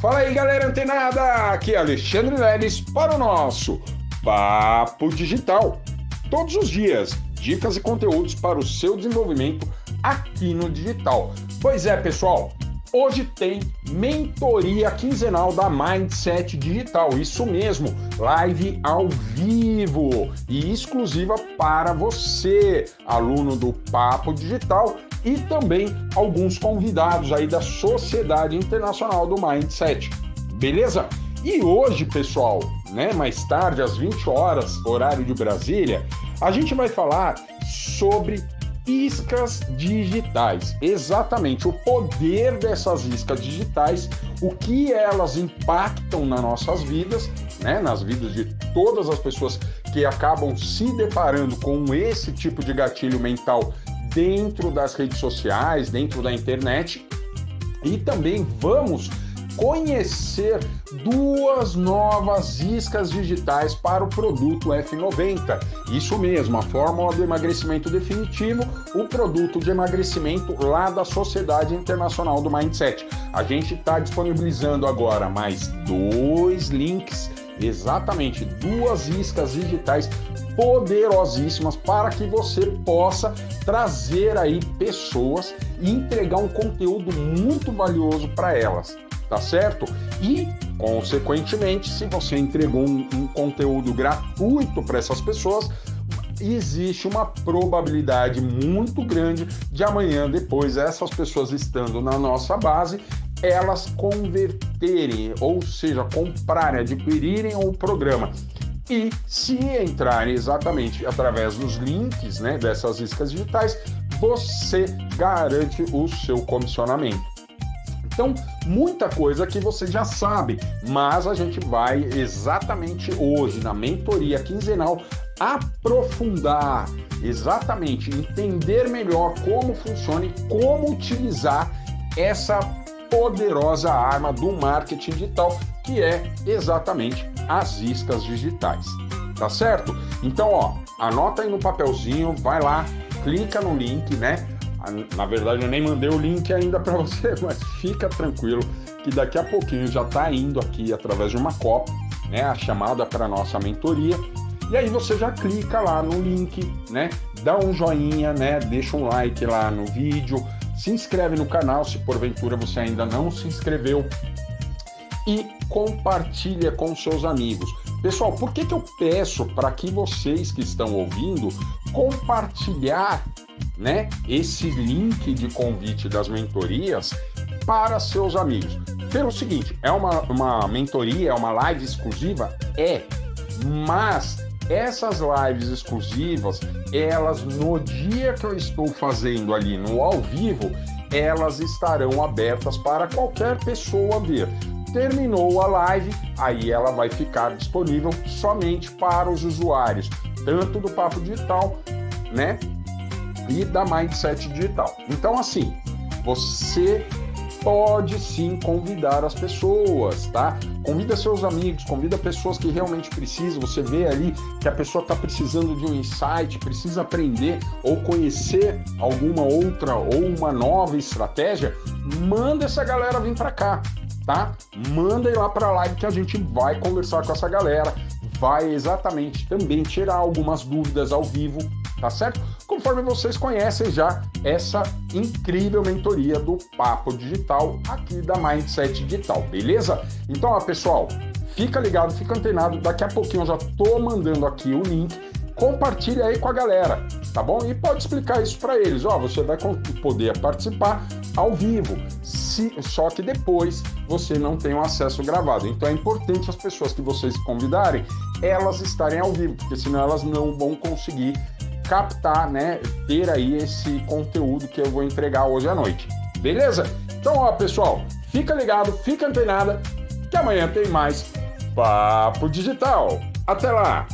Fala aí, galera antenada! Aqui é Alexandre Leles para o nosso Papo Digital. Todos os dias, dicas e conteúdos para o seu desenvolvimento aqui no digital. Pois é, pessoal, Hoje tem mentoria quinzenal da Mindset Digital, isso mesmo, live ao vivo e exclusiva para você, aluno do Papo Digital e também alguns convidados aí da Sociedade Internacional do Mindset. Beleza? E hoje, pessoal, né, mais tarde às 20 horas, horário de Brasília, a gente vai falar sobre iscas digitais. Exatamente, o poder dessas iscas digitais, o que elas impactam nas nossas vidas, né, nas vidas de todas as pessoas que acabam se deparando com esse tipo de gatilho mental dentro das redes sociais, dentro da internet. E também vamos conhecer duas novas iscas digitais para o produto F90. Isso mesmo, a fórmula do emagrecimento definitivo, o produto de emagrecimento lá da Sociedade Internacional do Mindset. A gente está disponibilizando agora mais dois links, exatamente duas iscas digitais poderosíssimas para que você possa trazer aí pessoas e entregar um conteúdo muito valioso para elas tá certo? E, consequentemente, se você entregou um, um conteúdo gratuito para essas pessoas, existe uma probabilidade muito grande de amanhã, depois, essas pessoas estando na nossa base, elas converterem, ou seja, comprarem, adquirirem o programa. E se entrarem exatamente através dos links né, dessas iscas digitais, você garante o seu comissionamento. Então, muita coisa que você já sabe, mas a gente vai exatamente hoje na mentoria quinzenal aprofundar, exatamente entender melhor como funciona e como utilizar essa poderosa arma do marketing digital, que é exatamente as iscas digitais. Tá certo? Então, ó, anota aí no papelzinho, vai lá, clica no link, né? Na verdade, eu nem mandei o link ainda para você, mas fica tranquilo que daqui a pouquinho já está indo aqui através de uma cópia, né, a chamada para nossa mentoria. E aí você já clica lá no link, né? Dá um joinha, né? Deixa um like lá no vídeo, se inscreve no canal se porventura você ainda não se inscreveu e compartilha com seus amigos. Pessoal, por que, que eu peço para que vocês que estão ouvindo compartilhar né, esse link de convite das mentorias para seus amigos. Pelo seguinte, é uma, uma mentoria, é uma live exclusiva? É, mas essas lives exclusivas, elas no dia que eu estou fazendo ali no ao vivo, elas estarão abertas para qualquer pessoa ver. Terminou a live, aí ela vai ficar disponível somente para os usuários, tanto do Papo Digital, né, e da Mindset Digital. Então, assim, você pode sim convidar as pessoas, tá? Convida seus amigos, convida pessoas que realmente precisam. Você vê ali que a pessoa está precisando de um insight, precisa aprender ou conhecer alguma outra ou uma nova estratégia. Manda essa galera vir para cá, tá? Manda ir lá para a live que a gente vai conversar com essa galera, vai exatamente também tirar algumas dúvidas ao vivo, tá certo? Conforme vocês conhecem já essa incrível mentoria do Papo Digital aqui da Mindset Digital, beleza? Então, ó, pessoal, fica ligado, fica antenado, daqui a pouquinho eu já tô mandando aqui o link compartilha aí com a galera, tá bom? E pode explicar isso para eles, ó, você vai poder participar ao vivo, se, só que depois você não tem um acesso gravado. Então é importante as pessoas que vocês convidarem, elas estarem ao vivo, porque senão elas não vão conseguir captar, né, ter aí esse conteúdo que eu vou entregar hoje à noite. Beleza? Então, ó, pessoal, fica ligado, fica antenada, que amanhã tem mais Papo Digital. Até lá!